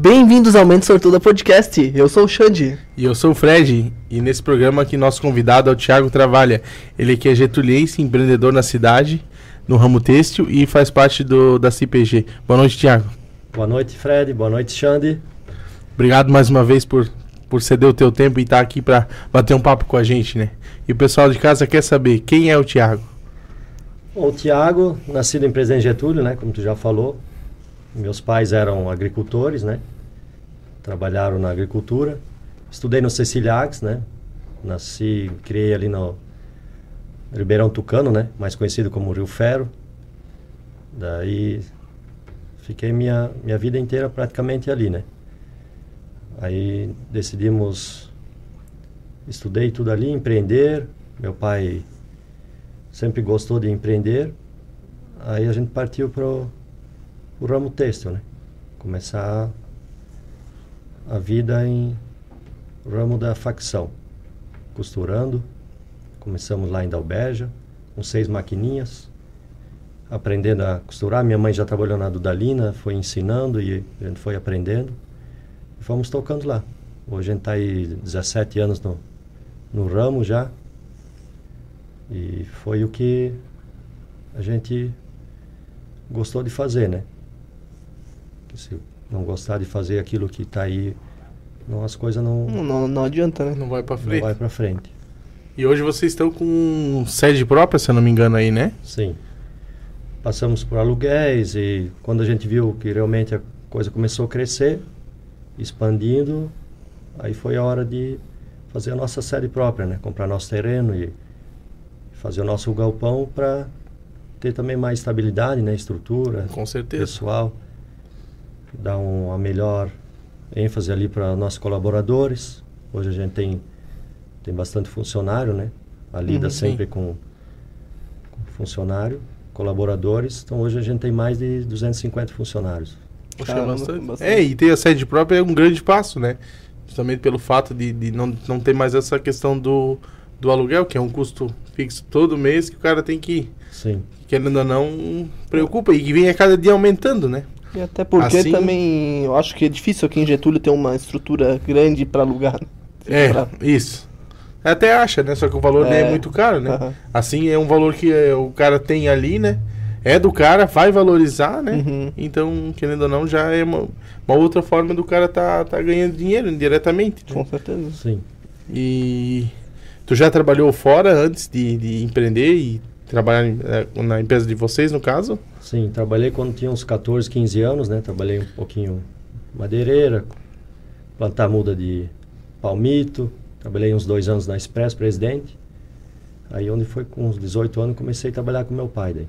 Bem-vindos ao Mente Sortuda Podcast. Eu sou o Xande. E eu sou o Fred. E nesse programa aqui, nosso convidado é o Thiago Travalha. Ele que é getuliense, empreendedor na cidade, no ramo têxtil e faz parte do, da CPG. Boa noite, Thiago. Boa noite, Fred. Boa noite, Xande. Obrigado mais uma vez por, por ceder o teu tempo e estar aqui para bater um papo com a gente, né? E o pessoal de casa quer saber quem é o Thiago. Bom, o Thiago, nascido em Presidente Getúlio, né? Como tu já falou. Meus pais eram agricultores, né? Trabalharam na agricultura. Estudei no Ceciliax, né? Nasci, criei ali no Ribeirão Tucano, né? Mais conhecido como Rio Ferro. Daí fiquei minha, minha vida inteira praticamente ali, né? Aí decidimos, estudei tudo ali, empreender. Meu pai sempre gostou de empreender. Aí a gente partiu para o ramo têxtil, né? Começar a vida em ramo da facção, costurando. Começamos lá em Dalbeja, com seis maquininhas, aprendendo a costurar. Minha mãe já trabalhou na Dudalina, foi ensinando e a gente foi aprendendo. E fomos tocando lá. Hoje a gente está aí 17 anos no, no ramo já. E foi o que a gente gostou de fazer, né? Se não gostar de fazer aquilo que está aí, não, as coisas não, Não, não, não adianta, né? Não vai para não frente. vai para frente. E hoje vocês estão com sede própria, se eu não me engano aí, né? Sim. Passamos por aluguéis e quando a gente viu que realmente a coisa começou a crescer, expandindo, aí foi a hora de fazer a nossa sede própria, né? Comprar nosso terreno e fazer o nosso galpão para ter também mais estabilidade, né? Estrutura, Com certeza. pessoal, dar um, uma melhor ênfase ali para nossos colaboradores. Hoje a gente tem, tem bastante funcionário, né? A lida Uhum, sempre com, com funcionário, colaboradores. Então hoje a gente tem mais de 250 funcionários. Poxa, é Caramba, bastante. bastante. É, e ter a sede própria é um grande passo, né? Justamente pelo fato de, de não, não ter mais essa questão do, do aluguel, que é um custo fixo todo mês que o cara tem que ir. Sim. Querendo ou não, preocupa. E que vem a cada dia aumentando, né? E até porque Assim- também eu acho que é difícil aqui em Getúlio ter uma estrutura grande pra alugar. É, Pra- isso. Até acha, né? Só que o valor não é É. muito caro, né? Assim, é um valor que é, o cara tem ali, né? É do cara, vai valorizar, né? Uhum. Então, querendo ou não, já é uma, uma outra forma do cara tá, tá ganhando dinheiro indiretamente. né? Com certeza. Sim. E tu já trabalhou fora antes de, de empreender e trabalhar eh, na empresa de vocês, no caso? Sim, trabalhei quando tinha uns 14, 15 anos, né? Trabalhei um pouquinho madeireira, plantar muda de palmito. Trabalhei uns dois anos na Express Presidente. Aí onde foi com uns 18 anos comecei a trabalhar com meu pai daí.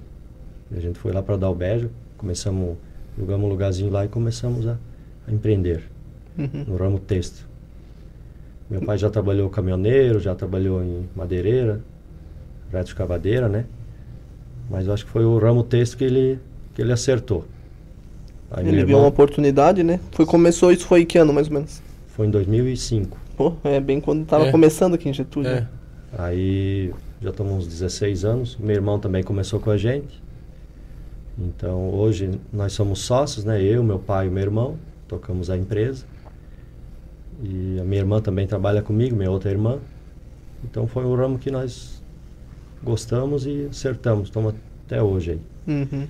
E a gente foi lá para Dalbeja, começamos, alugamos um lugarzinho lá e começamos a, a empreender Uhum. no ramo têxtil. Meu pai já trabalhou caminhoneiro, já trabalhou em madeireira, retroescavadeira, né? Mas eu acho que foi o ramo têxtil que ele, que ele acertou. Aí Ele meu viu uma oportunidade, né? Foi, começou, isso foi que ano mais ou menos? Foi em 2005. Pô, é bem quando tava É. começando aqui em Getúlio. É. né? Aí já estamos uns 16 anos. Meu irmão também começou com a gente. Então hoje nós somos sócios, né? Eu, meu pai e meu irmão tocamos a empresa. E a minha irmã também trabalha comigo, minha outra irmã. Então foi um ramo que nós gostamos e acertamos. Estamos até hoje aí. Uhum.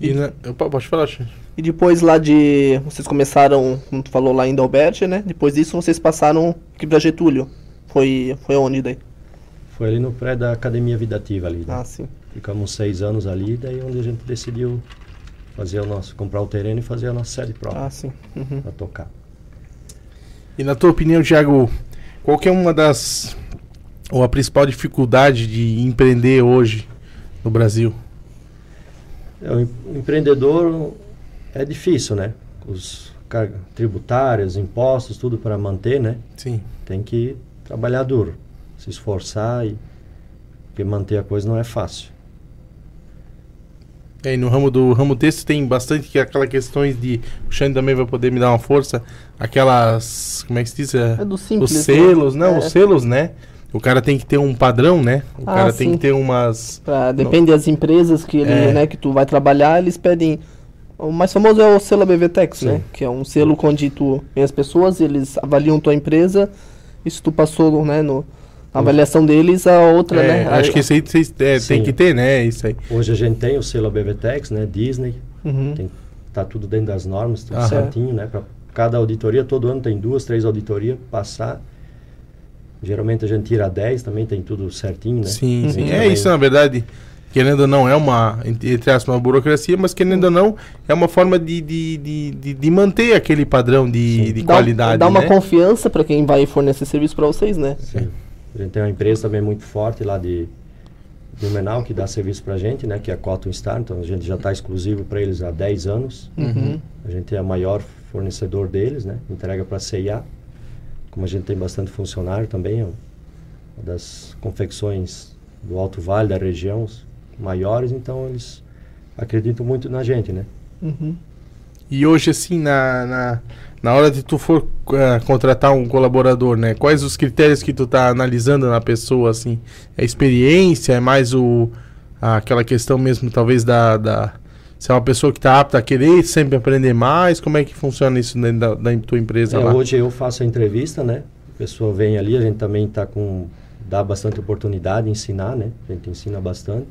E na- Opa, pode falar. E depois lá de. Vocês começaram, como tu falou, lá em Dalbert, né? Depois disso vocês passaram aqui pra Getúlio. Foi, foi onde daí? Foi ali no prédio da Academia Vidativa ali. Né? Ah, sim. Ficamos seis anos ali, daí onde a gente decidiu fazer o nosso, comprar o terreno e fazer a nossa sede própria Ah, sim. Uhum. para tocar. E na tua opinião, Thiago, qual que é uma das. Ou a principal dificuldade de empreender hoje no Brasil? É, o em- o empreendedor é difícil, né? Os cargas tributárias, impostos, tudo para manter, né? Sim. Tem que trabalhar duro, se esforçar e porque manter a coisa não é fácil. É, e no ramo do ramo texto tem bastante que aquelas questões de. O Xande também vai poder me dar uma força. Aquelas. Como é que se diz? É, É do simples. os selos, né? não, É, os selos, né? O cara tem que ter um padrão, né? O Ah, cara tem sim. que ter umas. pra- depende das empresas que ele, É. né, que tu vai trabalhar, eles pedem O mais famoso é o selo BVTEX, Sim. né? Que é um selo onde tu vem as pessoas, eles avaliam tua empresa, e se tu passou, né, no, na avaliação deles, a outra, É, né? acho que isso aí vocês é, tem que ter, né? Isso aí. Hoje a gente tem o selo BVTEX, né? Disney, Uhum. tem, tá tudo dentro das normas, tudo Aham. certinho, né? Para cada auditoria, todo ano tem duas, três auditorias passar. Geralmente a gente tira 10, também tem tudo certinho, né? Sim, sim. É isso, na verdade. Querendo ou não, é uma, entre aspas, uma burocracia, mas querendo ou não, é uma forma de, de, de, de, de manter aquele padrão de, Sim. de Dá, qualidade. dá uma né? confiança para quem vai fornecer serviço para vocês, né? Sim. A gente tem uma empresa também muito forte lá de de Menal que dá serviço pra gente, né? Que é a Cotton Star, então a gente já está exclusivo para eles há 10 anos. Uhum. A gente é o maior fornecedor deles, né? Entrega para a CIA. Como a gente tem bastante funcionário também, é uma das confecções do Alto Vale, da região, maiores, então eles acreditam muito na gente, né? Uhum. E hoje, assim, na, na, na hora de tu for eh, contratar um colaborador, né? Quais os critérios que tu tá analisando na pessoa, assim? É experiência? É mais o... Aquela questão mesmo, talvez, da... da se é uma pessoa que tá apta a querer sempre aprender mais, como é que funciona isso dentro da, da tua empresa É, lá? hoje eu faço a entrevista, né? A pessoa vem ali, a gente também está com dá bastante oportunidade de ensinar, né? A gente ensina bastante.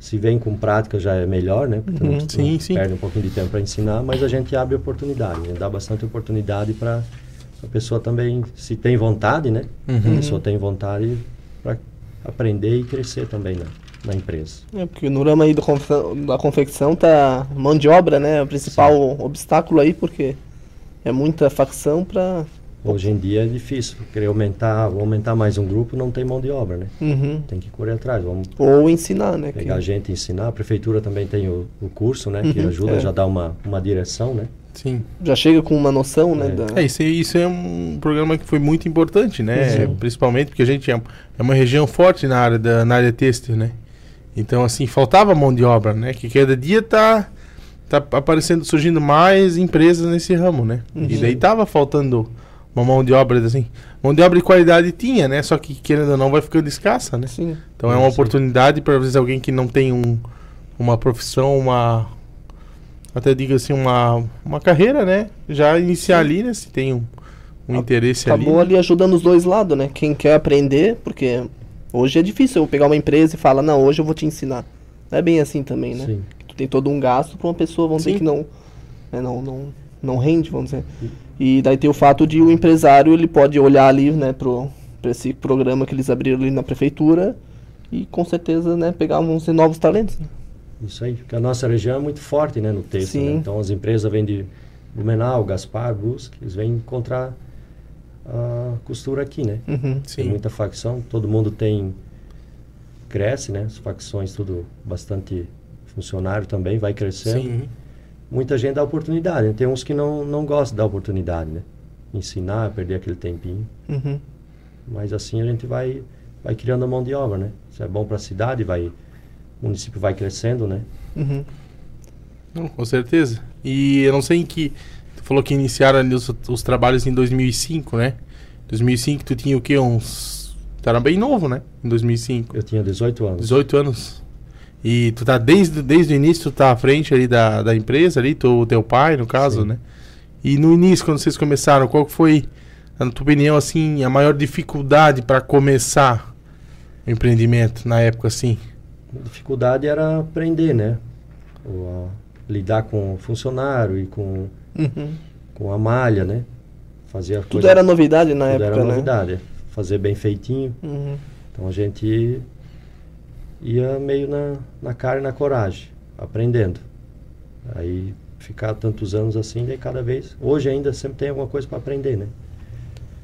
Se vem com prática já é melhor, né? Porque Uhum. não, Sim, não sim. perde um pouquinho de tempo para ensinar, mas a gente abre oportunidade, né? dá bastante oportunidade para a pessoa também, se tem vontade, né? Uhum. A pessoa tem vontade para aprender e crescer também na, na empresa. É, porque no ramo aí confe- da confecção tá mão de obra, né? O principal obstáculo aí, porque é muita facção para Hoje em dia é difícil, querer aumentar, vou aumentar mais um grupo, não tem mão de obra, né? Uhum. Tem que correr atrás, vamos Ou ensinar, né? que- pegar gente e ensinar. A prefeitura também tem o, o curso, né? Que Uhum, ajuda, é. já dá uma, uma direção, né? Sim. Já chega com uma noção, né? É. da- É, isso, é- isso é um programa que foi muito importante, né? Sim. Principalmente porque a gente é, é uma região forte na área, da, na área têxtil, né? Então, assim, faltava mão de obra, né? Que cada dia tá, tá aparecendo, surgindo mais empresas nesse ramo, né? E Uhum. daí tava faltando uma mão de obra, assim. Mão de obra de qualidade tinha, né? Só que, querendo ou não, vai ficando escassa, né? Sim. Então é uma Sim. oportunidade para, vezes, alguém que não tem um, uma profissão, uma. Até digo assim, uma, uma carreira, né? Já iniciar ali, né? Se tem um, um A- interesse Acabou ali. ali ajudando os dois lados, né? Quem quer aprender, porque hoje é difícil eu pegar uma empresa e falar, não, hoje eu vou te ensinar. Não é bem assim também, né? Sim. Tu tem todo um gasto para uma pessoa, vamos Sim. dizer que não, né, não, não, não rende, vamos dizer. E daí tem o fato de o empresário, ele pode olhar ali, né, pro, pra esse programa que eles abriram ali na prefeitura e com certeza, né, pegar uns novos talentos. né? Isso aí, porque a nossa região é muito forte, né? No texto, Sim. né? Então as empresas vêm de Blumenau, Gaspar, Brusque, eles vêm encontrar a costura aqui, né? Uhum. Tem muita facção, todo mundo tem cresce, né? As facções tudo bastante funcionário também vai crescendo. Sim. Muita gente dá oportunidade, né? tem uns que não não gostam da oportunidade, né? Ensinar, perder aquele tempinho, Uhum. mas assim a gente vai vai criando a mão de obra, né? Isso é bom para a cidade, vai o município vai crescendo, né? Uhum. Não, com certeza. E eu não sei em que. Tu falou que iniciaram os, os trabalhos em 2005, né? 2005 tu tinha o quê? Uns. Tu era bem novo, né? Em 2005. Eu tinha 18 anos. 18 anos. E tu tá desde, desde o início, tu tá à frente ali da, da empresa ali, tu, teu pai, no caso, Sim. né? E no início, quando vocês começaram, qual foi, na tua opinião, assim, a maior dificuldade para começar o empreendimento na época, assim? A dificuldade era aprender, né? O, a, lidar com funcionário e com, Uhum. com a malha, né? Fazer a Tudo coisa. era novidade na tudo época, era né? novidade. Fazer bem feitinho. Uhum. Então a gente ia meio na, na cara e na coragem, aprendendo. Aí ficar tantos anos assim, daí cada vez. Hoje ainda sempre tem alguma coisa para aprender, né?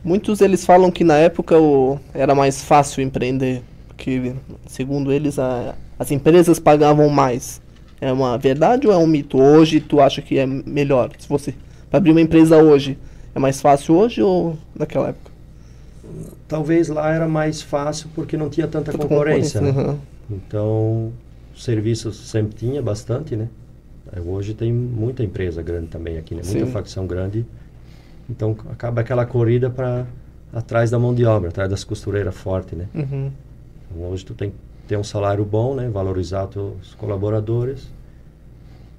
Muitos eles falam que na época o, era mais fácil empreender, porque segundo eles a- as empresas pagavam mais. É uma verdade ou é um mito? Hoje tu acha que é melhor? Se você pra abrir uma empresa hoje, é mais fácil hoje ou naquela época? Talvez lá era mais fácil porque não tinha tanta Tanta concorrência, né? aham. Então, serviços sempre tinha bastante, né? Aí Hoje tem muita empresa grande também aqui, né? Muita Sim. facção grande. Então, acaba aquela corrida para atrás da mão de obra, atrás das costureiras fortes, né? Uhum. Então, hoje tu tem ter um salário bom, né? Valorizar teus colaboradores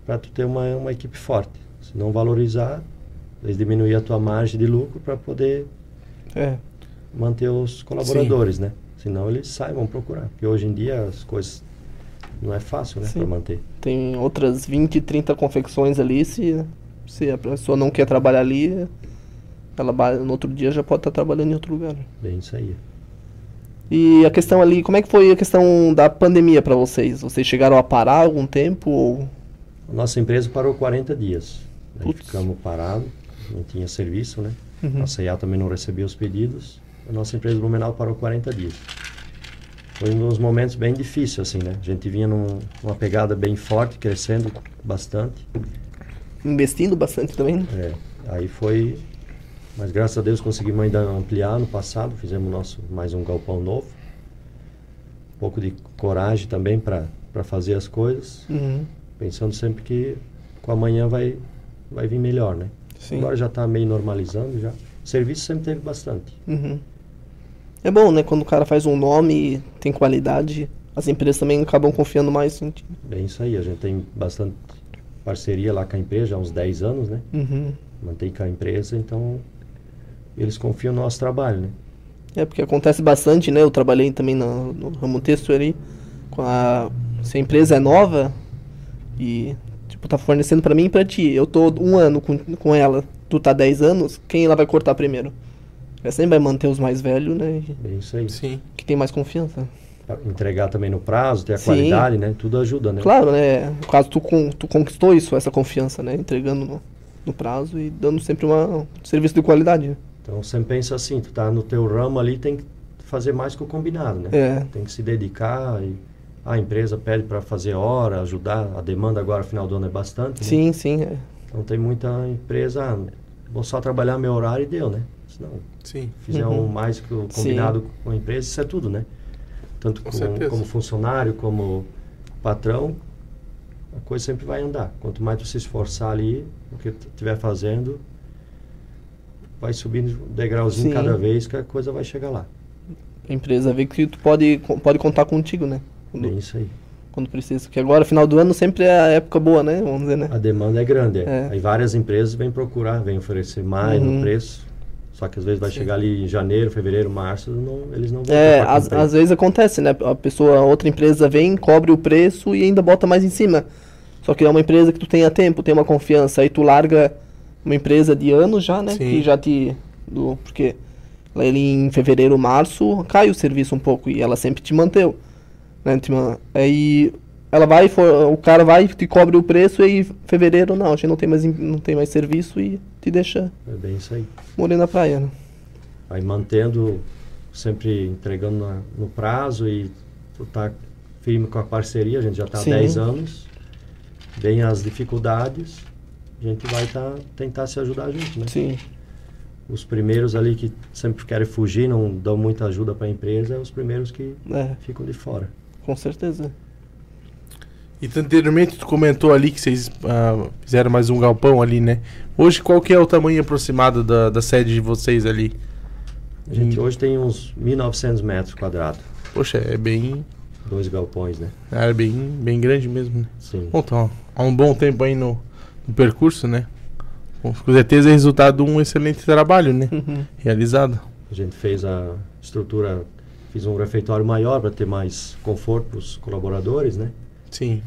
para tu ter uma, uma equipe forte. Se não valorizar, eles diminuir a tua margem de lucro para poder É. manter os colaboradores, né? Senão eles saem, vão procurar. Porque hoje em dia as coisas não é fácil, né? Sim. Para manter. Tem outras 20, 30 confecções ali. Se, se a pessoa não quer trabalhar ali, ela no outro dia já pode estar trabalhando em outro lugar. Bem isso aí. E a questão ali, como é que foi a questão da pandemia para vocês? Vocês chegaram a parar algum tempo? Ou... A nossa empresa parou 40 dias. Aí ficamos parados, não tinha serviço, né? Uhum. A CEA também não recebia os pedidos. A nossa empresa Blumenau parou 40 dias. Foi um dos momentos bem difíceis, assim, né? A gente vinha num- numa pegada bem forte, crescendo bastante. Investindo bastante também? né? É, aí foi... Mas graças a Deus conseguimos ainda ampliar no passado. Fizemos nosso mais um galpão novo. Um pouco de coragem também para fazer as coisas. Uhum. Pensando sempre que com amanhã vai, vai vir melhor, né? Sim. Agora já está meio normalizando já. Serviço sempre teve bastante. Uhum. É bom, né? Quando o cara faz um nome e tem qualidade, as empresas também acabam confiando mais em ti. Bem isso aí, a gente tem bastante parceria lá com a empresa, já há uns 10 anos, né? Uhum. Mantém com a empresa, então eles confiam no nosso trabalho, né? É, porque acontece bastante, né? Eu trabalhei também no, no ramo texto ali. Com a, se a empresa é nova e, tipo, tá fornecendo pra mim e pra ti. Eu tô um ano com, com ela, tu tá 10 anos, quem ela vai cortar primeiro? Ela sempre vai manter os mais velhos, né? Bem isso aí. Sim. Que tem mais confiança. Entregar também no prazo, ter a Sim. qualidade, né? Tudo ajuda, né? Claro, né? No caso, tu, con- tu conquistou isso, essa confiança, né? Entregando no, no prazo e dando sempre uma, um serviço de qualidade. Né? Então sempre pensa assim, tu tá no teu ramo ali, tem que fazer mais que o combinado, né? É. Tem que se dedicar e a empresa pede para fazer hora, ajudar, a demanda agora final do ano é bastante, né? Sim, sim. É. Então tem muita empresa, ah, vou só trabalhar meu horário e deu, né? Se não Sim. fizer Uhum. um mais que o combinado com a empresa, isso é tudo, né? Tanto Com com- como funcionário, como patrão, a coisa sempre vai andar. Quanto mais tu se esforçar ali, o que tu estiver fazendo, vai subindo um degrauzinho Sim. cada vez que a coisa vai chegar lá. A empresa vê que tu pode, pode contar contigo, né? Quando, É isso aí. quando precisa. Porque agora, final do ano, sempre é a época boa, né? Vamos dizer, né? A demanda é grande. é. É. Aí várias empresas vêm procurar, vêm oferecer mais Uhum. no preço. Só que às vezes vai Sim. chegar ali em janeiro, fevereiro, março, não- eles não vão É, às, às vezes acontece, né? A pessoa, outra empresa vem, cobre o preço e ainda bota mais em cima. Só que é uma empresa que tu tenha tempo, tem uma confiança. Aí tu larga uma empresa de anos já, né? Sim. Que já te. Do, porque ele em fevereiro, março, cai o serviço um pouco e ela sempre te manteu. Né? Te man- Aí ela vai, for, o cara vai, te cobre o preço e aí fevereiro não, a gente não tem mais, não tem mais serviço e te deixa É bem isso aí. morrer na praia, né? Aí mantendo, sempre entregando na- no prazo e tu tá firme com a parceria, a gente já está há Sim. 10 anos. Vem as dificuldades, a gente vai tá, tentar se ajudar junto, né? Sim. Os primeiros ali que sempre querem fugir, não dão muita ajuda para a empresa, é os primeiros que É, ficam de fora. com certeza. E anteriormente tu comentou ali que vocês ah, fizeram mais um galpão ali, né? Hoje qual que é o tamanho aproximado da, da sede de vocês ali? A gente Hum. hoje tem uns 1.900 metros quadrados, Poxa, é bem, dois galpões, né? é bem, bem grande mesmo, né? Sim. Bom, então, há um bom tempo aí no, no percurso, né? Com certeza é resultado de um excelente trabalho, né? Uhum. Realizado. A gente fez a estrutura, fiz um refeitório maior para ter mais conforto para os colaboradores, né? Sim.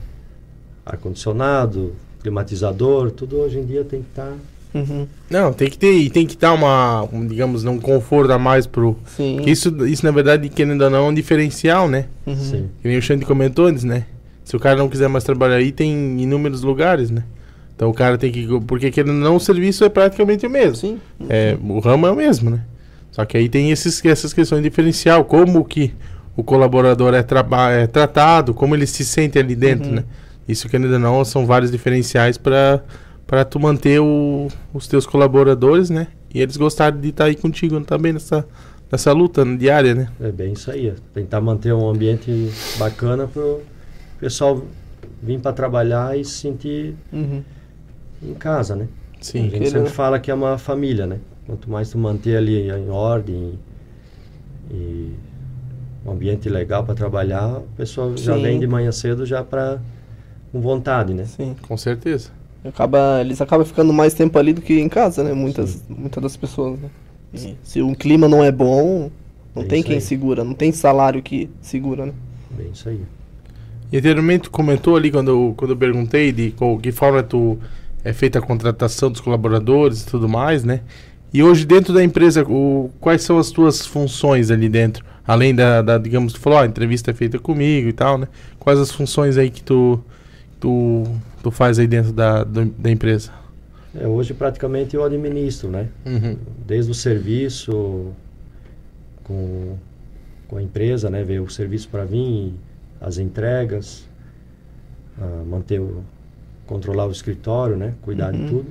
Ar-condicionado, climatizador, tudo hoje em dia tem que tá estar. Uhum. Não, tem que ter, e tem que dar uma, um, digamos, um conforto a mais pro. Sim. Isso, isso, na verdade, querendo ou não, é um diferencial, né? Uhum. Sim. Que nem o Xande comentou antes, né? Se o cara não quiser mais trabalhar aí, tem inúmeros lugares, né? Então o cara tem que. Porque querendo ou não, o serviço é praticamente o mesmo. Sim. É, o ramo é o mesmo, né? Só que aí tem esses, essas questões de diferencial, como que o colaborador é, traba é tratado, como ele se sente ali dentro, Uhum. né? Isso que ainda não são vários diferenciais para para tu manter o- os teus colaboradores, né? E eles gostarem de estar aí contigo também nessa, nessa luta diária, né? É bem isso aí. Tentar manter um ambiente bacana para o pessoal vir para trabalhar e se sentir Uhum. Em casa, né? A Sim. gente Aquele- sempre fala que é uma família, né? Quanto mais tu manter ali em ordem e um ambiente legal para trabalhar, o pessoal já vem de manhã cedo já para com vontade, né? Sim. Com certeza. Acaba, eles acabam ficando mais tempo ali do que em casa, né? Muitas, muitas das pessoas, né? E se o clima não é bom, não É tem quem aí. segura, não tem salário que segura, né? Bem isso aí. E anteriormente tu comentou ali quando eu, quando eu perguntei de qual, que forma tu é feita a contratação dos colaboradores e tudo mais, né? E hoje dentro da empresa, o, quais são as tuas funções ali dentro? Além da, da digamos, tu falou, ó, a entrevista é feita comigo e tal, né? Quais as funções aí que tu, tu, tu faz aí dentro da, do- da empresa? É, hoje praticamente eu administro, né? Uhum. Desde o serviço com, com a empresa, né? Ver o serviço para vir, as entregas, ah, manter o, controlar o escritório, né? Cuidar Uhum. de tudo.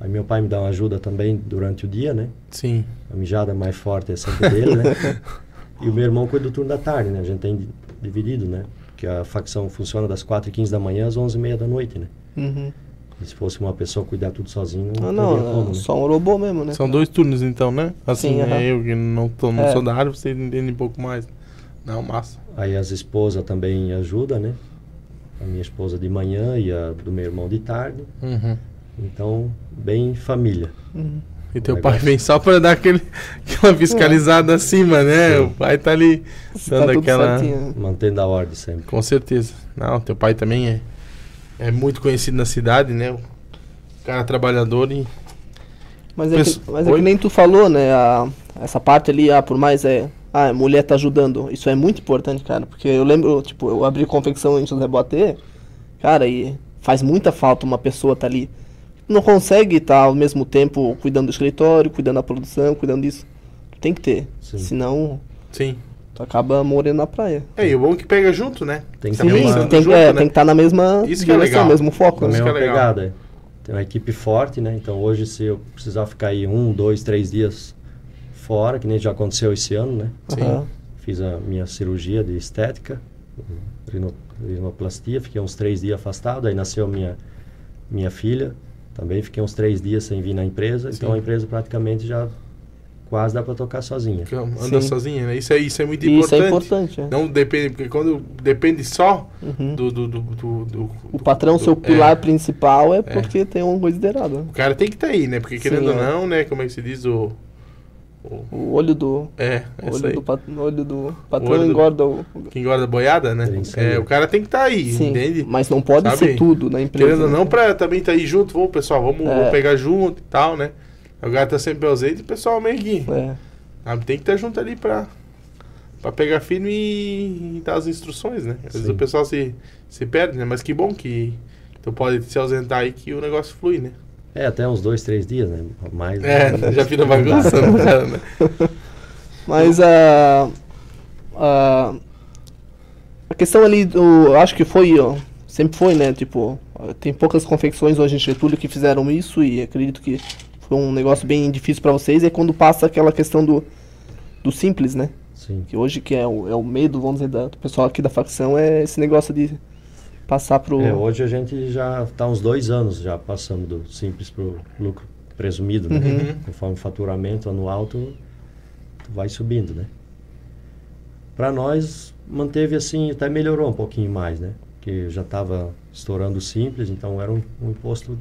Aí meu pai me dá uma ajuda também durante o dia, né? Sim. A mijada mais forte é sempre dele, né? e o meu irmão cuida do turno da tarde, né? A gente tem di- dividido, né? Que a facção funciona das 4h15 da manhã às 11h30 da noite, né? Uhum. E se fosse uma pessoa cuidar tudo sozinho, Ah, não, não, teria como, é né? só um robô mesmo, né? São dois turnos então, né? Assim, Sim, é aham. eu que não, tô, não É. sou da área, você entende um pouco mais. Não, massa. Aí as esposas também ajudam, né? A minha esposa de manhã e a do meu irmão de tarde. Uhum. Então, bem família. Uhum. E teu O pai negócio. vem só pra dar aquele, aquela fiscalizada acima, né? Sim. O pai tá ali Se dando tá aquela. certinho. né? Mantendo a ordem sempre. Com certeza. Não, teu pai também é, é muito conhecido na cidade, né? O cara trabalhador e. Mas, é Penso- que, mas é que nem tu falou, né? a- essa parte ali, ah, por mais é. Ah, a mulher tá ajudando. Isso é muito importante, cara. Porque eu lembro, tipo, eu abri confecção em José Boatê, cara, e faz muita falta uma pessoa tá ali. Não consegue estar ao mesmo tempo cuidando do escritório, cuidando da produção, cuidando disso. Tem que ter. Sim. Senão, Sim. tu acaba morrendo na praia. É, e o bom é que pega junto, né? Tem que Tá pensando tem, junto, é, né? tem que estar na mesma Isso que é direção, legal. mesmo foco. Né? Isso que mesma é legal. pegada. é. Tem uma equipe forte, né? Então hoje se eu precisar ficar aí um, dois, três dias fora, que nem já aconteceu esse ano, né? Sim. Aham. Fiz a minha cirurgia de estética, rino- rinoplastia, fiquei uns três dias afastado, aí nasceu minha, minha filha, também fiquei uns três dias sem vir na empresa, então Sim. a empresa praticamente já quase dá para tocar sozinha. Anda Sim. sozinha, né? Isso é, isso é muito Isso importante. é importante. é. Não depende, porque quando depende só Uhum. do. do, do, do- do- O patrão, do- seu pilar é, principal, é porque tem alguma coisa de errado. né? O cara tem que estar aí, né? Porque querendo Sim, ou é. não, né? Como é que se diz o. o- olho do. é, O olho do, pat, o olho do patrão olho do- engorda o. Quem guarda boiada, né? Aí. É, o cara tem que estar aí, Sim, entende? mas não pode Sabe? ser tudo na empresa. Querendo né? não, pra também estar aí junto, vamos pessoal, vamos, É. vamos pegar junto e tal, né? O cara tá sempre ausente e o pessoal meio que. É. sabe? Tem que estar junto ali pra, pra pegar firme e, e dar as instruções, né? Às vezes Sim. o pessoal se, se perde, né? Mas que bom que tu pode se ausentar aí que o negócio flui, né? É, até uns dois, três dias, né? Mais, É, já vira bagunça, dá. né, cara, né? Mas a. A. A questão ali do. eu Acho que foi. ó, sempre foi, né? Tipo, tem poucas confecções hoje em Getúlio que fizeram isso e acredito que foi um negócio bem difícil pra vocês. É quando passa aquela questão do. Do simples, né? Sim. Que hoje que é o, é o medo, vamos dizer, da- do pessoal aqui da facção é esse negócio de passar pro. É, hoje a gente já está uns dois anos já passando do simples para o lucro presumido, né? Uhum. Conforme o faturamento anual, tu, tu vai subindo, né? Para nós, manteve assim, até melhorou um pouquinho mais, né? Que já estava estourando o simples, então era um, um imposto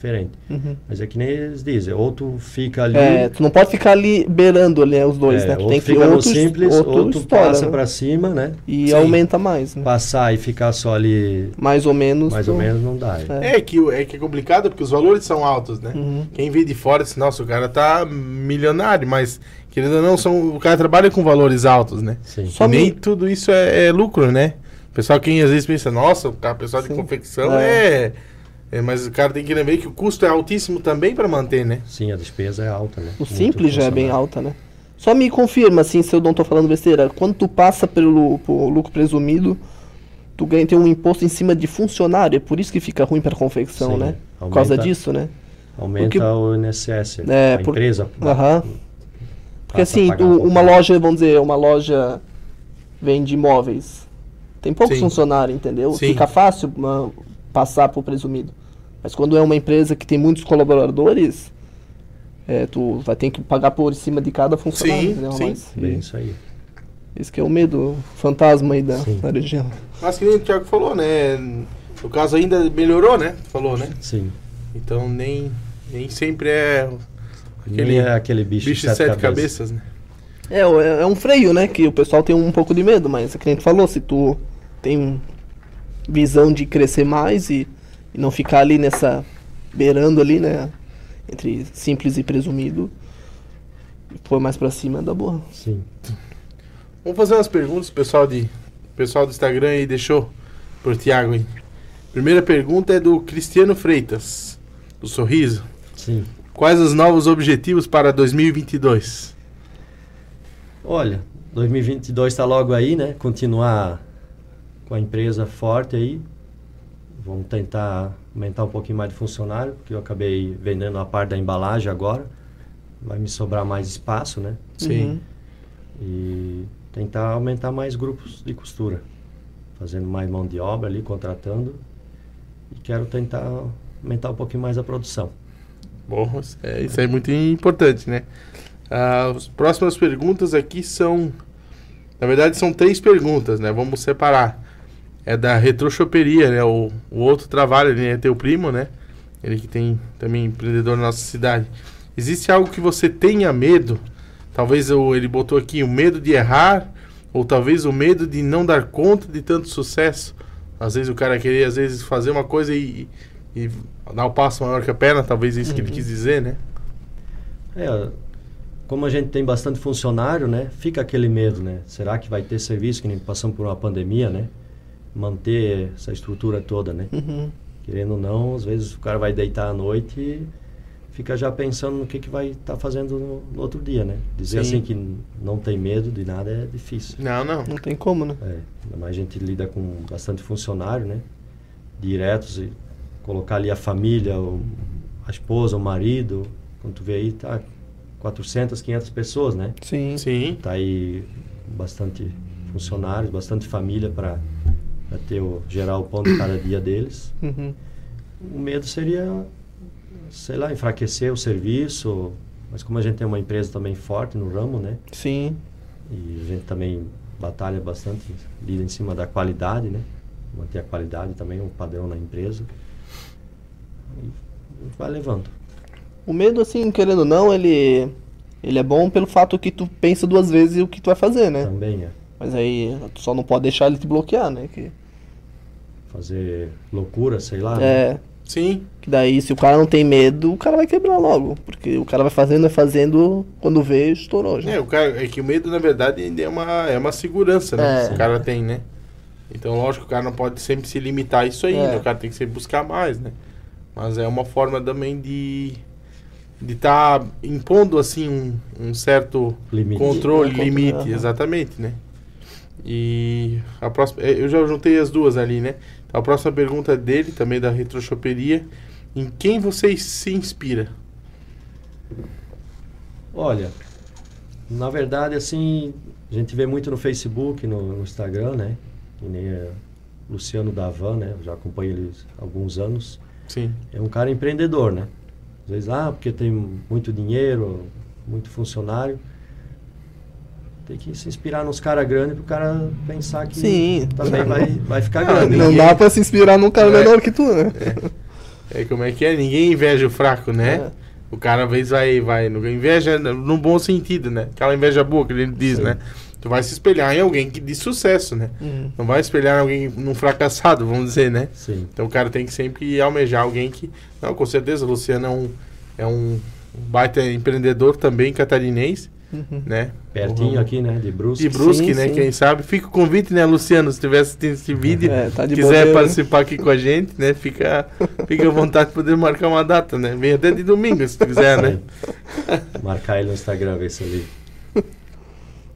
diferente. Uhum. Mas é que nem eles dizem, ou tu fica ali... É, tu não pode ficar ali beirando ali né, os dois, é, né? Tu ou tem que fica ou no simples, ou tu ou tu estoura, passa né? para cima, né? E Sim. aumenta mais, né? Passar e ficar só ali, Mais ou menos. mais tu- ou menos, não dá. É. É que, é que é complicado porque os valores são altos, né? Uhum. Quem vê de fora diz, nossa, o cara tá milionário, mas querendo ou não, são, o cara trabalha com valores altos, né? Sim. Só nem me- tudo isso é, é lucro, né? O pessoal quem às vezes pensa, nossa, o cara, pessoal de Sim. confecção é. É, Mas o cara tem que lembrar que o custo é altíssimo também para manter, né? Sim, a despesa é alta, né? O Muito simples já é bem alta, né? Só me confirma, assim, se eu não tô falando besteira. Quando tu passa pelo, pelo lucro presumido, tu ganha tem um imposto em cima de funcionário. É por isso que fica ruim pra confecção, Sim, né? Por aumenta- causa disso, né? Aumenta Porque- o INSS, É, a por- empresa. Aham. Porque a assim, o- um uma loja, vamos dizer, uma loja vende imóveis. Tem poucos Sim. funcionários, entendeu? Sim. Fica fácil ah, passar pro presumido. Mas quando é uma empresa que tem muitos colaboradores, é, tu vai ter que pagar por cima de cada funcionário, Sim, entendeu? sim. Mas, Bem isso aí. esse que é o medo fantasma aí da, Sim. da região. Mas que nem o Thiago falou, né? No caso ainda melhorou, né? Tu falou, né? Sim. Então nem, nem sempre é Aquele, aquele é aquele bicho, bicho de sete, cabeças. né? É, o- é um freio, né? Que o pessoal tem um pouco de medo, mas é que a gente falou, se tu tem visão de crescer mais e, e não ficar ali nessa. beirando ali, né? Entre simples e presumido. E for mais pra cima, dá boa. Sim. Vamos fazer umas perguntas, pessoal de pessoal do Instagram aí deixou pro Thiago aí. Primeira pergunta é do Cristiano Freitas, do Sorriso. Sim. Quais os novos objetivos para 2022? Olha, 2022 está logo aí, né? Continuar com a empresa forte aí. Vamos tentar aumentar um pouquinho mais de funcionário, porque eu acabei vendendo a parte da embalagem agora. Vai me sobrar mais espaço, né? Sim. Uhum. E tentar aumentar mais grupos de costura. Fazendo mais mão de obra ali, contratando. E quero tentar aumentar um pouquinho mais a produção. Bom, isso é, isso é muito importante, né? Ah, as próximas perguntas aqui são. Na verdade, são três perguntas, né? Vamos separar. É da Retrochoperia, né? O, o outro trabalho, ele é teu primo, né? Ele que tem também empreendedor na nossa cidade. Existe algo que você tenha medo? Talvez o, ele botou aqui o medo de errar, ou talvez o medo de não dar conta de tanto sucesso. Às vezes o cara queria, às vezes, fazer uma coisa e, e dar um passo maior que a perna, talvez isso que ele Uhum. quis dizer, né? É, como a gente tem bastante funcionário, né? Fica aquele medo, né? Será que vai ter serviço que nem passamos por uma pandemia, né? Manter essa estrutura toda, né? Uhum. Querendo ou não, às vezes o cara vai deitar à noite e fica já pensando no que, que vai estar fazendo no, no outro dia, né? Dizer Sim. assim que não tem medo de nada é difícil. Não, não. Não tem como, né? É, ainda mais a gente lida com bastante funcionário, né? Diretos e colocar ali a família, o- a esposa, o marido. Quando tu vê aí, tá 400, 500 pessoas, né? Sim. Sim. Tá aí bastante funcionários, bastante família para ter o, gerar o pão de cada dia deles. Uhum. O medo seria, sei lá, enfraquecer o serviço, mas como a gente tem uma empresa também forte no ramo, né? Sim. E a gente também batalha bastante, lida em cima da qualidade, né? Manter a qualidade também, um padrão na empresa. E vai levando. O medo, assim, querendo ou não, ele. Ele é bom pelo fato que tu pensa duas vezes o que tu vai fazer, né? Também é Mas aí tu só não pode deixar ele te bloquear, né? Que, fazer loucura, sei lá. né? é. Sim. Que daí, se o cara não tem medo, o cara vai quebrar logo. Porque o cara vai fazendo, vai fazendo, quando vê, estourou já. É, o cara, é que o medo, na verdade, ainda é uma, é uma segurança, né? É. Que o cara tem, né? Então, lógico, o cara não pode sempre se limitar a isso aí, É. né? O cara tem que sempre buscar mais, né? Mas é uma forma também de de estar impondo, assim, um, um certo Limite. controle, É, controle, limite, exatamente, né? E a próxima, é, eu já juntei as duas ali, né? A próxima pergunta é dele, também da Retrochoperia. Em quem você se inspira? Olha, na verdade, assim, a gente vê muito no Facebook, no, no Instagram, né? Que nem é Luciano Davan, né? Eu já acompanho ele há alguns anos. Sim. É um cara empreendedor, né? Às vezes, ah, porque tem muito dinheiro, muito funcionário. Tem que se inspirar nos caras grandes para o cara pensar que Sim. também vai, vai ficar Não, grande. Não ninguém- dá pra se inspirar num cara É. menor que tu, né? É como é que é? Ninguém inveja o fraco, né? É. O cara às vezes vai, vai. Inveja no bom sentido, né? Aquela inveja boa que ele diz, Sim. né? Tu vai se espelhar em alguém que de sucesso, né? Uhum. Não vai espelhar em alguém num fracassado, vamos dizer, né? Sim. Então o cara tem que sempre almejar alguém que. Não, com certeza, o Luciano é um, é um baita empreendedor também catarinense, Uhum. né? Pertinho Uhum. aqui, né? De Brusque. De Brusque, Sim, né? sim. Quem sabe. Fica o convite, né, Luciano? Se estiver assistindo esse vídeo, É, tá quiser bobeira, participar aqui com a gente, né? Fica, fica à vontade de poder marcar uma data, né? Vem até de domingo, se quiser, né? Marcar ele no Instagram, ver se ele.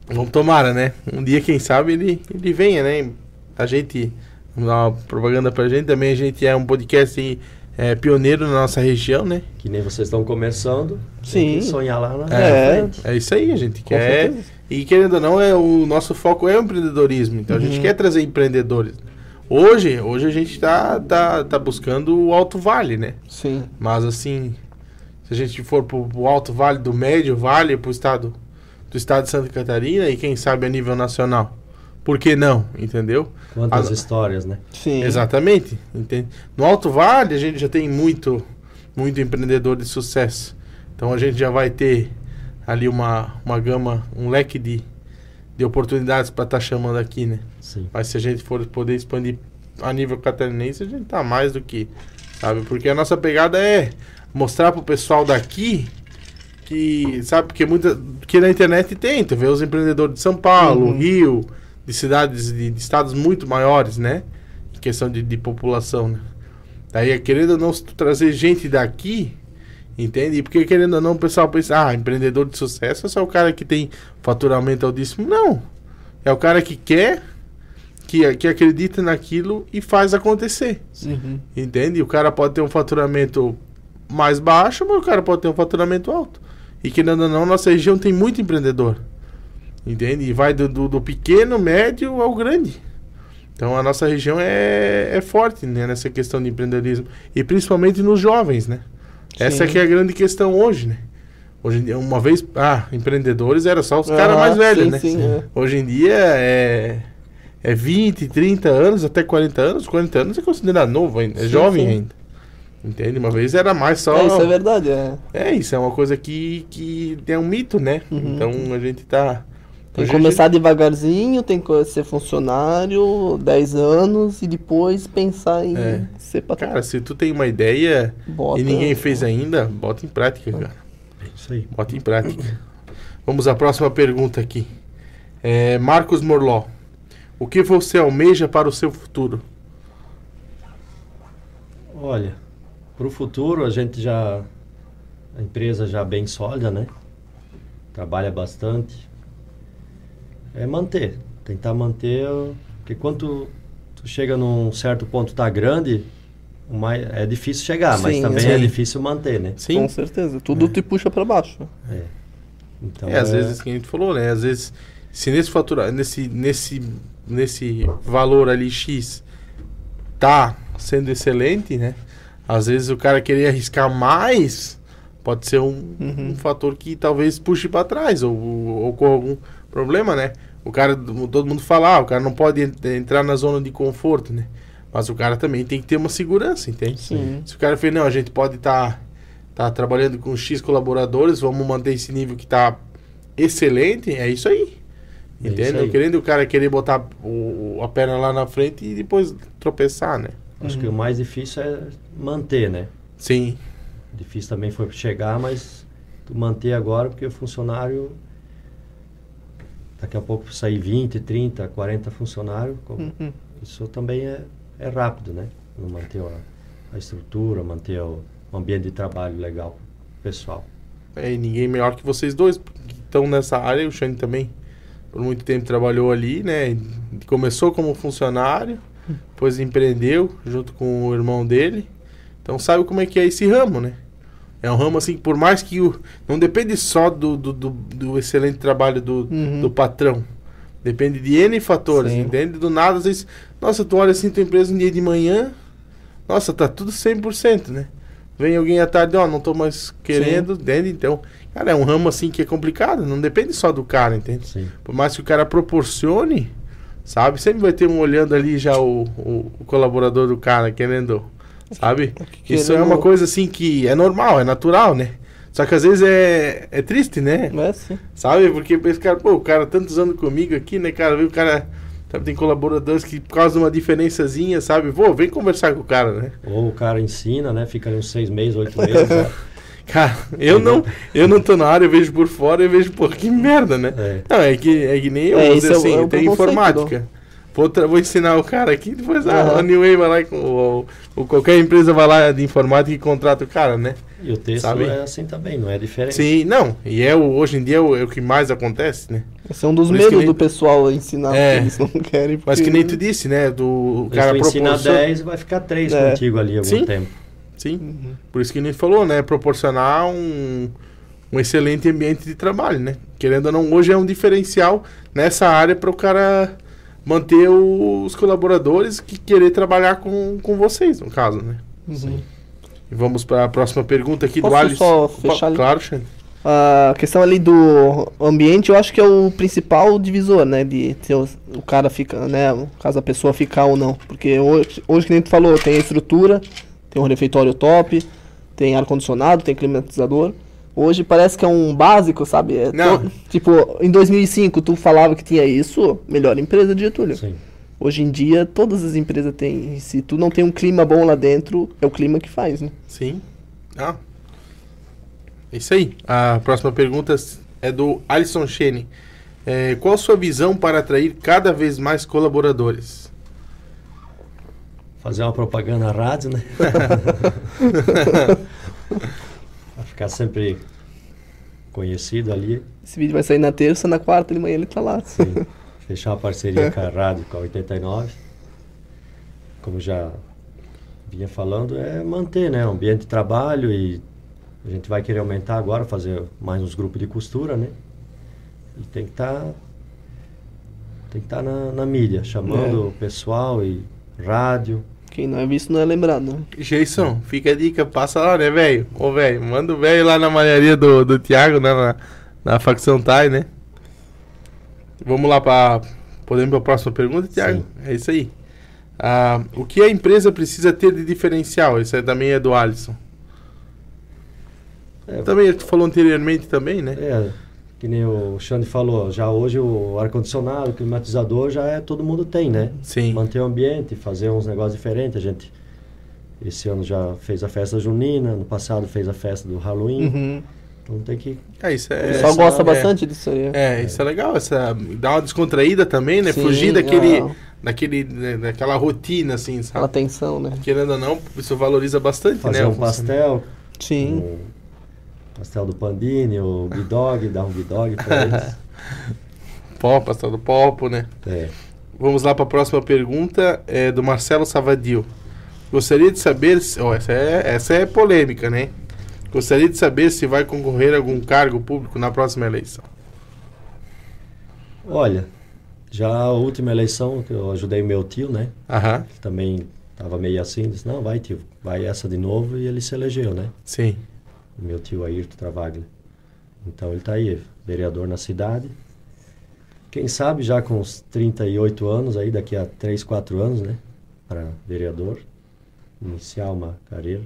Vamos tomara, né? Um dia, quem sabe, ele, ele venha, né? A gente, vamos dar uma propaganda pra gente, também a gente é um podcast é, pioneiro na nossa região, né? Que nem vocês estão começando. Sim. Sonhar lá na É. frente. É isso aí, a gente Com quer. certeza. E querendo ou não, é, o nosso foco é o empreendedorismo. Então a gente Uhum. quer trazer empreendedores. Hoje, hoje a gente tá, tá, tá buscando o Alto Vale, né? Sim. Mas assim, se a gente for pro, pro Alto Vale, do Médio Vale, pro estado do estado de Santa Catarina e quem sabe a nível nacional, por que não? Entendeu? Quantas Ah, histórias, né? Sim. Exatamente. Entende? No Alto Vale a gente já tem muito, muito empreendedor de sucesso. Então a gente já vai ter ali uma, uma gama, um leque de, de oportunidades para estar chamando aqui, né? Sim. Mas se a gente for poder expandir a nível catarinense, a gente tá mais do que, sabe? Porque a nossa pegada é mostrar pro pessoal daqui que, sabe, porque muita, que na internet tem, tu vê os empreendedores de São Paulo, Uhum. Rio, de cidades, de, de estados muito maiores, né? Em questão de, de população, né? Daí, querendo ou não, se tu trazer gente daqui, entende? Porque querendo ou não, o pessoal pensa, ah, empreendedor de sucesso é só o cara que tem faturamento altíssimo. Não. É o cara que quer, que, que acredita naquilo e faz acontecer. Uhum. Entende? O cara pode ter um faturamento mais baixo, mas o cara pode ter um faturamento alto. E querendo ou não, nossa região tem muito empreendedor. Entende? E vai do, do, do pequeno, médio ao grande. Então a nossa região é, é forte né, nessa questão de empreendedorismo. E principalmente nos jovens, né? Essa Sim. que é a grande questão hoje, né? Hoje em dia, uma vez, ah, empreendedores era só os Aham, caras mais velhos, sim, né? sim, é. Hoje em dia é, é 20, 30 anos, até 40 anos. 40 anos é considerado novo ainda, é jovem ainda. Entende? Uma vez era mais só. É, isso é verdade, é. É, isso é uma coisa que, que é um mito, né? Uhum. Então a gente tá. Tem que começar devagarzinho, tem que ser funcionário, 10 anos, e depois pensar em É. ser patrão. Cara, se tu tem uma ideia Bota- e ninguém fez ainda, bota em prática, cara. É isso aí. Bota em prática. Vamos à próxima pergunta aqui. É, Marcos Morló. O que você almeja para o seu futuro? Olha, para o futuro a gente já. A empresa já bem sólida, né? Trabalha bastante. É manter. Tentar manter. Porque quando tu, chega num certo ponto, tá grande, é difícil chegar, mas Sim, também sim. é difícil manter, né? Sim. Com certeza. Tudo É. te puxa pra baixo. É. Então, É, às vezes que a gente falou, né? Às vezes, se nesse fatura, nesse, nesse, nesse valor ali X tá sendo excelente, né? Às vezes o cara querer arriscar mais pode ser um, Uhum. um fator que talvez puxe para trás ou, ou com algum problema, né? O cara, todo mundo fala, ah, o cara não pode en- entrar na zona de conforto, né? Mas o cara também tem que ter uma segurança, entende? Sim. Se o cara fala, não, a gente pode estar tá, trabalhando com X colaboradores, vamos manter esse nível que tá excelente, é isso aí. É Entende? aí. Querendo o cara querer botar o, a perna lá na frente e depois tropeçar, né? Acho Uhum. que o mais difícil é manter, né? Sim. Difícil também foi chegar, mas tu manter agora, porque o funcionário. Daqui a pouco sair 20, 30, 40 funcionários, Uhum. isso também é, é rápido, né? Não manter a, a estrutura, manter o, o ambiente de trabalho legal pessoal. É, e ninguém melhor que vocês dois, que estão nessa área, o Shane também por muito tempo trabalhou ali, né? Começou como funcionário, depois empreendeu junto com o irmão dele. Então sabe como é que é esse ramo, né? É um ramo assim, por mais que o, não depende só do, do, do- do excelente trabalho do, Uhum. do patrão. Depende de N fatores, Sim. entende? Do nada, às vezes, nossa, tu olha assim, tua empresa um dia de manhã, nossa, tá tudo 100%, né? Vem alguém à tarde, ó, não tô mais querendo, entende? Então, cara, é um ramo assim que é complicado, não depende só do cara, entende? Sim. Por mais que o cara proporcione, sabe? Sempre vai ter um olhando ali já o, o, o colaborador do cara, querendo, sabe? Isso é uma coisa assim que é normal, é natural, né? Só que às vezes é, é triste, né? É sim. Sabe? Porque esse cara, pô, o cara tantos anos comigo aqui, né, cara? O cara. Sabe, tem colaboradores que, por causa de uma diferençazinha, sabe? Vou, vem conversar com o cara, né? Ou o cara ensina, né? Fica ali uns seis meses, oito meses. né? Cara, eu não, eu não tô na área, eu vejo por fora e vejo, pô, que merda, né? É. Não, é que, é que nem eu, É, é o- assim, é tem informática. Vou, vou ensinar o cara aqui, depois ah, Aham. a New Way vai lá, com, ou, ou qualquer empresa vai lá de informática e contrata o cara, né? E o texto Sabe? é assim também, não é diferente. Sim, não, e é o, hoje em dia é o, é o que mais acontece, né? Esse é um dos medos nem- do pessoal ensinar É. que eles não querem. Mas porque- que nem tu disse, né? Do o Mas cara tu ensina proporciona... 10 vai ficar 3 É. contigo ali algum Sim. tempo. Sim, Uhum. por isso que nem falou, né? Proporcionar um, um excelente ambiente de trabalho, né? Querendo ou não, hoje é um diferencial nessa área para o cara manter os colaboradores que querer trabalhar com, com vocês, no caso, né? Uhum. Sim. E vamos para a próxima pergunta aqui do Posso Alisson. só fechar ali? Claro. A questão ali do ambiente, eu acho que é o principal divisor, né? De ter o, o cara fica, né? Caso a pessoa ficar ou não. Porque hoje, hoje, que nem tu falou, tem a estrutura, tem um refeitório top, tem ar-condicionado, tem climatizador. Hoje parece que é um básico, sabe? É Não. to- tipo, em 2005 tu falava que tinha isso, melhor empresa de Getúlio. Sim. Hoje em dia todas as empresas têm. Se tu não tem um clima bom lá dentro, é o clima que faz, né? Sim. Ah. É isso aí. A próxima pergunta é do Alisson Chene. É, qual a sua visão para atrair cada vez mais colaboradores? Fazer uma propaganda na rádio, né? Ficar sempre conhecido ali. Esse vídeo vai sair na terça, na quarta de manhã ele tá lá. Sim. Fechar uma parceria com a rádio, com a 89. Como já vinha falando, é manter né, o ambiente de trabalho e a gente vai querer aumentar agora, fazer mais uns grupos de costura, né? E tem que estar tem que estar na, na mídia, chamando É. o pessoal e rádio. Quem não é visto não é lembrado. né? Jason, fica a dica, passa lá, né, velho? Ô, velho, manda o velho lá na malharia do, do Thiago, né, na, na facção Thai, né? Vamos lá para Podemos para a próxima pergunta, Thiago? Sim. É isso aí. Ah, o que a empresa precisa ter de diferencial? Isso aí também é do Alisson. É, Também, tu falou anteriormente também, né? É, que nem o Xande falou, já hoje o ar-condicionado, o climatizador, já é todo mundo tem, né? Sim. Manter o ambiente, fazer uns negócios diferentes. A gente, esse ano já fez a festa junina, no passado fez a festa do Halloween. Uhum. Então tem que... É, isso é. O pessoal essa- gosta é. bastante disso aí. É, isso é legal, essa, dar uma descontraída também, né? Sim, Fugir daquele, daquele, né, daquela rotina, assim, Aquela sabe? tensão, né? Querendo ou não, isso valoriza bastante, Fazer né? um o pastel, Sim. um pastel do Pandini, o Bidog, dar um Bidog pra eles. Pó, pastel do Popo, né? É. Vamos lá para a próxima pergunta, é do Marcelo Savadil. Gostaria de saber, se, ó, essa, é, essa é polêmica, né? Gostaria de saber se vai concorrer a algum cargo público na próxima eleição. Olha, já a última eleição que eu ajudei meu tio, né? Aham, Ele também estava meio assim, disse, não, vai tio, vai essa de novo e ele se elegeu, né? sim. Meu tio Ayrton Travaglia. Então ele está aí, vereador na cidade. Quem sabe já com uns 38 anos, aí daqui a 3, 4 anos, né? Para vereador, iniciar uma carreira.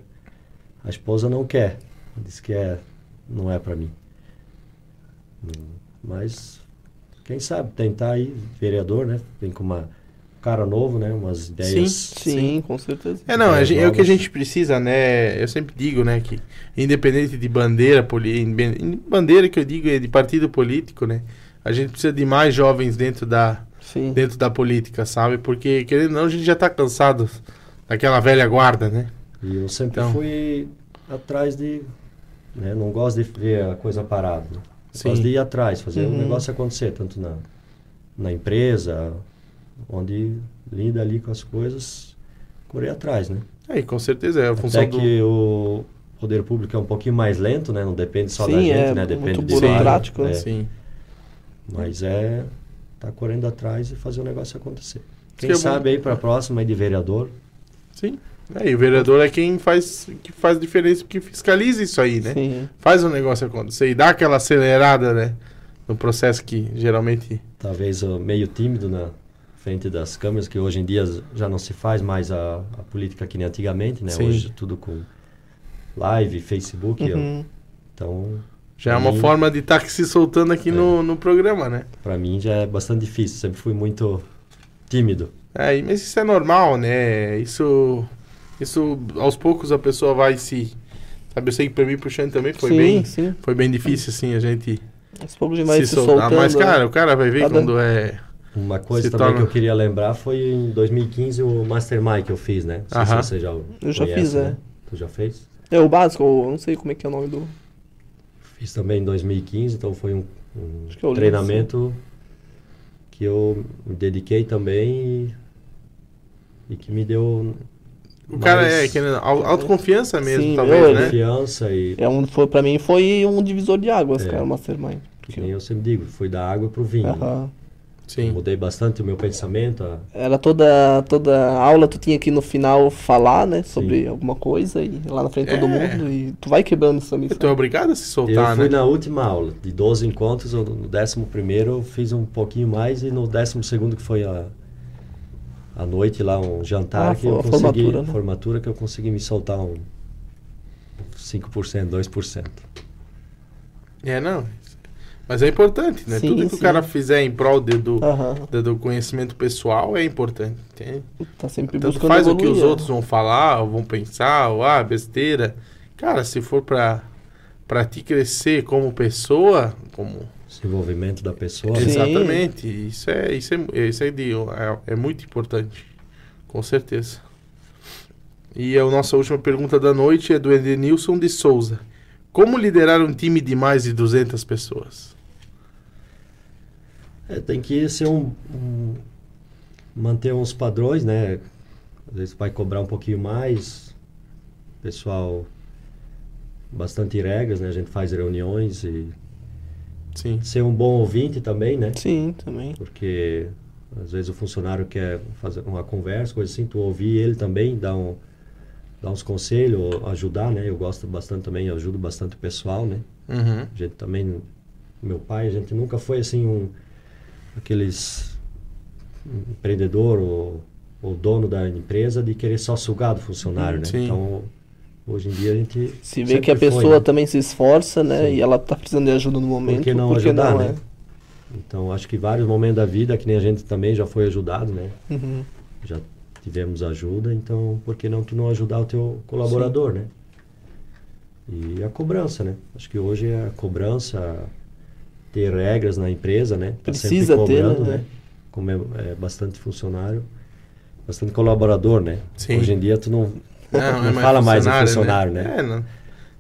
A esposa não quer, diz que é, não é para mim. Mas quem sabe tentar aí, vereador, né? Vem com uma um cara novo, né? Umas ideias. Sim, com certeza. É, não, é o que a gente precisa, né? Eu sempre digo, né, que independente de bandeira, in- bandeira que eu digo é de partido político, né? A gente precisa de mais jovens dentro da, Sim. dentro da política, sabe? Porque, querendo ou não, a gente já tá cansado daquela velha guarda, né? E eu sempre Então- fui atrás de. Né, não gosto de ver a coisa parada. Né? Sim. Gosto de ir atrás, fazer o Uhum. negócio acontecer, tanto na, na empresa, onde lida ali com as coisas, correr atrás, né? Aí, com certeza, é a função Até do... que o poder público é um pouquinho mais lento, né? Não depende só da Sim, gente, é né? muito Depende de burocrático, vários, né? é. Sim. Mas é tá correndo atrás e fazer o negócio acontecer. que Quem é sabe aí para a próxima aí de vereador, Sim. É, e o vereador é quem faz, que faz diferença, que fiscaliza isso aí, né? Sim. Faz o negócio acontecer e dá aquela acelerada, né? No processo que geralmente... talvez meio tímido na frente das câmeras, que hoje em dia já não se faz mais a, a política que nem antigamente, né? Sim. Hoje tudo com live, Facebook, eu- Uhum. então Já é uma Sim. forma de estar se soltando aqui É. no, no programa, né? para mim já é bastante difícil, sempre fui muito tímido. É, mas isso é normal, né? Isso, isso aos poucos a pessoa vai se, sabe? Eu sei que pra mim puxando também foi sim, bem, sim. foi bem difícil assim a gente Aos poucos a gente vai se se, soltar. soltando. Mas cara, o cara vai ver Cada- quando é, Uma coisa Se também torna- que eu queria lembrar foi em 2015 o Mastermind que eu fiz, né? Não sei Aham. se você já Eu já conhece, fiz, é. né? Tu já fez? É o básico, eu não sei como é que é o nome do. Fiz também em 2015, então foi um, um que treinamento que eu me dediquei também e, e que me deu o cara é au- autoconfiança mesmo, Sim, talvez, meu, né? confiança e É um, foi, pra mim foi um divisor de águas, É. cara, o Mastermind. que nem eu sempre digo, foi da água pro vinho. Aham. Sim. Mudei bastante o meu pensamento. a- Era toda, toda aula, tu tinha que no final falar, né? Sobre Sim. alguma coisa e lá na frente de todo É. mundo. E tu vai quebrando isso também. Tu é obrigado a se Eu soltar, fui né? na última aula, de 12 encontros, eu- no 11 primeiro eu fiz um pouquinho mais e no 12 segundo que foi a, a noite lá, um jantar, Ah, que eu consegui, formatura, né? formatura que eu consegui me soltar um 5%, 2%. É, não. Mas é importante, né? Sim, Tudo que o sim. cara fizer em prol de- do, de- do conhecimento pessoal é importante. entende? Tá sempre Tanto buscando faz o que evoluir, os é. outros vão falar, ou vão pensar, ou ah, besteira. Cara, se for pra, pra ti crescer como pessoa, como. Desenvolvimento da pessoa. Sim. Exatamente. Isso é, isso é, isso é, de, é, é muito importante. Com certeza. E a nossa última pergunta da noite é do Edenilson de Souza. Como liderar um time de mais de 200 pessoas? É, tem que ser um, um- manter uns padrões, né? Às vezes vai cobrar um pouquinho mais. Pessoal, bastante regras, né? A gente faz reuniões e Sim. ser um bom ouvinte também, né? Sim, também. Porque às vezes o funcionário quer fazer uma conversa, coisa assim, tu ouvir ele também, dar, um, dar uns conselhos, ajudar, né? Eu gosto bastante também, eu ajudo bastante o pessoal, né? Uhum. A gente também, meu pai, a gente nunca foi assim um aqueles empreendedor ou, ou dono da empresa de querer só sugar do funcionário, né? Sim. Então, hoje em dia a gente Se vê que a foi, pessoa né? também se esforça, né? Sim. E ela tá precisando de ajuda no momento. Por que não por que ajudar, não, né? Então, acho que vários momentos da vida que nem a gente também já foi ajudado, né? é? Uhum. já tivemos ajuda, então por que não tu não ajudar o teu colaborador, né? E a cobrança, né? Acho que hoje é a cobrança, ter regras na empresa, né? Tá Precisa sempre ter, cobrando, né? né? Como é, é bastante funcionário, bastante colaborador, né? Sim. Hoje em dia tu não, Não, não fala mais em funcionário, né? É, não,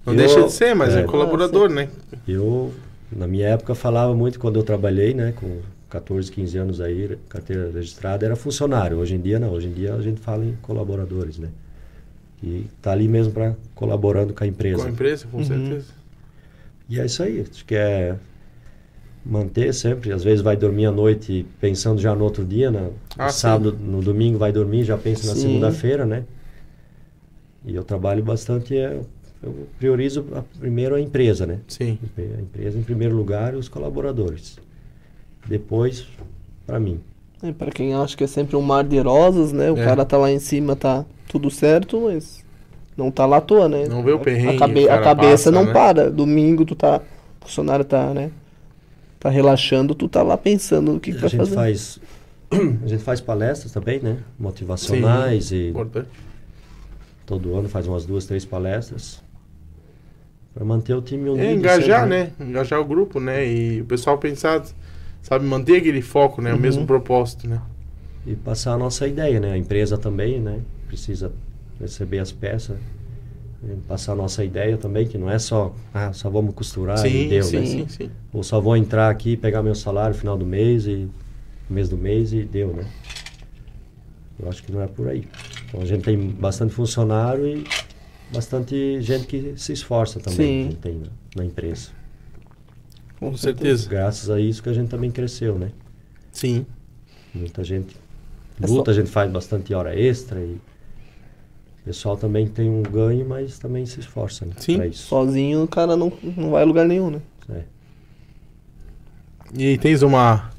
não Eu- deixa de ser, mas é, é. colaborador, né? Eu, na minha época, falava muito quando eu trabalhei, né? Com 14, 15 anos aí, carteira registrada, era funcionário. Hoje em dia, não. Hoje em dia a gente fala em colaboradores, né? E tá ali mesmo para colaborando com a empresa. Com a empresa, com Uhum. certeza. E é isso aí. Acho que é manter sempre. Às vezes vai dormir à noite pensando já no outro dia, né? Ah, no sim. sábado, no domingo vai dormir, já pensa na Sim. segunda-feira, né? E eu trabalho bastante, é, eu priorizo a- primeiro a empresa, né? Sim. A empresa em primeiro lugar e os colaboradores. Depois, para mim. É, pra quem acha que é sempre um mar de rosas, né? O É. cara tá lá em cima, tá tudo certo, mas não tá lá à toa, né? Não vê o A- perrengue, A, cabe- o cara a cabeça passa, não né? para. Domingo tu tá. O funcionário tá, né? Tá relaxando, tu tá lá pensando no que, que a vai gente fazer. faz a gente faz palestras também, né? Motivacionais e Importante. todo ano faz umas duas, três palestras para manter o time unido. É engajar, sempre, né? Engajar o grupo, né? E o pessoal pensar, sabe, manter aquele foco, né? O Uhum. mesmo propósito, né? E passar a nossa ideia, né? A empresa também, né? Precisa receber as peças. E Passar a nossa ideia também, que não é só, ah, só vamos costurar e sim, deu, sim, né? sim, sim. Ou só vou entrar aqui, pegar meu salário no final do mês e no mês do mês e deu, né? Eu acho que não é por aí. Então a gente tem bastante funcionário e bastante gente que se esforça também, Sim. que a gente tem na, na empresa. Com certeza. Graças a isso que a gente também cresceu, né? Sim. Muita gente É só- luta, a gente faz bastante hora extra e pessoal também tem um ganho, mas também se esforça né, Sim. pra isso. Sozinho o cara não, não vai a lugar nenhum, né? É. E aí, tens uma.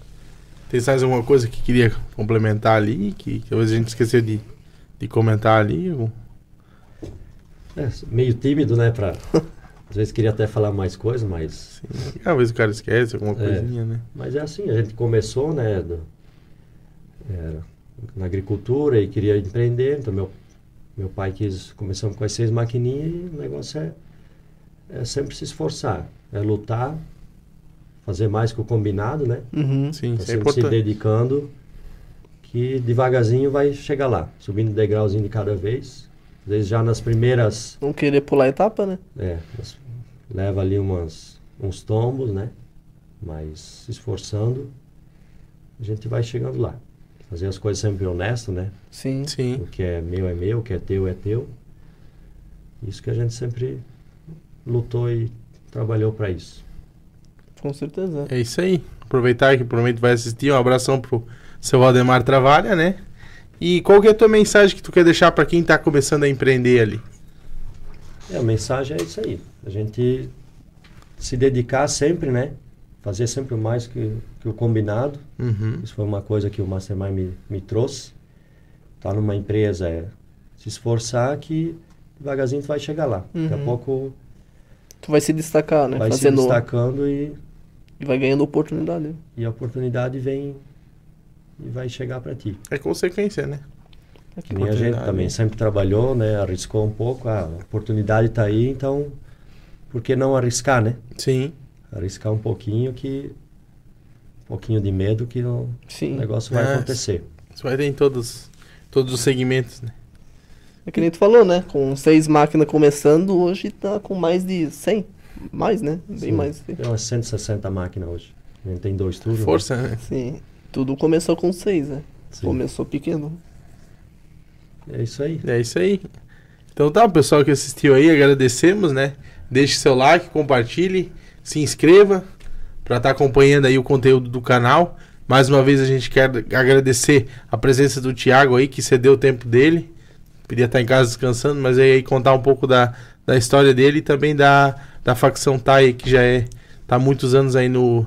Tens mais alguma coisa que queria complementar ali? Que talvez a gente esqueceu de, de comentar ali? ou- É, meio tímido, né? Pra, às vezes queria até falar mais coisa, mas Sim. Às vezes o cara esquece alguma É. coisinha, né? Mas é assim, a gente começou, né, do- era na agricultura e queria empreender, então meu, meu pai quis, começamos com as seis maquininhas e o negócio é, é sempre se esforçar, é lutar, fazer mais que o combinado, né? Uhum. Sim, Tá é sempre se importante. dedicando que devagarzinho vai chegar lá, subindo degrauzinho de cada vez. Às vezes já nas primeiras Não querer pular etapa, né? é, mas leva ali umas, uns tombos, né? Mas se esforçando, a gente vai chegando lá. Fazer as coisas sempre honesto, né? Sim. Sim. O que é meu é meu, o que é teu é teu. Isso que a gente sempre lutou e trabalhou para isso. Com certeza. É isso aí. aproveitar que provavelmente vai assistir, um abração pro seu Valdemar Travalha, né? E qual que é a tua mensagem que tu quer deixar para quem tá começando a empreender ali? É, a mensagem é isso aí. A gente se dedicar sempre, né? Fazer sempre mais que, que o combinado. Uhum. Isso foi uma coisa que o Mastermind me, me trouxe. Tá numa empresa, é se esforçar que devagarzinho tu vai chegar lá. Daqui a Uhum. pouco Tu vai se destacar, né? vai se Fazendo. destacando e, E vai ganhando oportunidade. e a oportunidade vem e vai chegar para ti. É consequência, né? Que nem a gente também sempre trabalhou, né? Arriscou um pouco. Ah, a oportunidade está aí, então por que não arriscar, né? Sim. Arriscar um pouquinho que pouquinho de medo que o Sim. negócio vai É. acontecer. Isso vai ter em todos, todos os segmentos, né? É que nem tu falou, né? Com seis máquinas começando, hoje tá com mais de 100. Mais, né? Bem Sim. mais. Tem umas 160 máquinas hoje. A gente tem dois turnos. né? Força, né? Sim. Tudo começou com seis, né? Sim. Começou pequeno. É isso aí. É isso aí. Então tá, o pessoal que assistiu aí, agradecemos, né? Deixe seu like, compartilhe, se inscreva para estar acompanhando aí o conteúdo do canal. Mais uma vez a gente quer agradecer a presença do Thiago aí, que cedeu o tempo dele. Podia estar em casa descansando, mas aí contar um pouco da, da história dele e também da, da facção TAI, que já é tá muitos anos aí no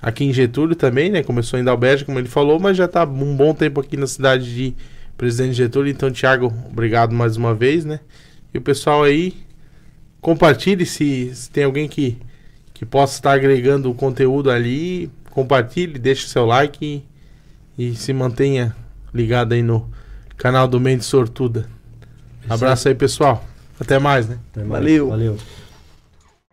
aqui em Getúlio também, né? Começou em Dalberge, como ele falou, mas já tá um bom tempo aqui na cidade de Presidente Getúlio. Então, Thiago, obrigado mais uma vez, né? E o pessoal aí, compartilhe se, se tem alguém que, que possa estar agregando o conteúdo ali. Compartilhe, deixe seu like e, e se mantenha ligado aí no canal do Mente Sortuda. Isso Abraço aí, pessoal. Até mais, né? Até mais. Valeu. Valeu.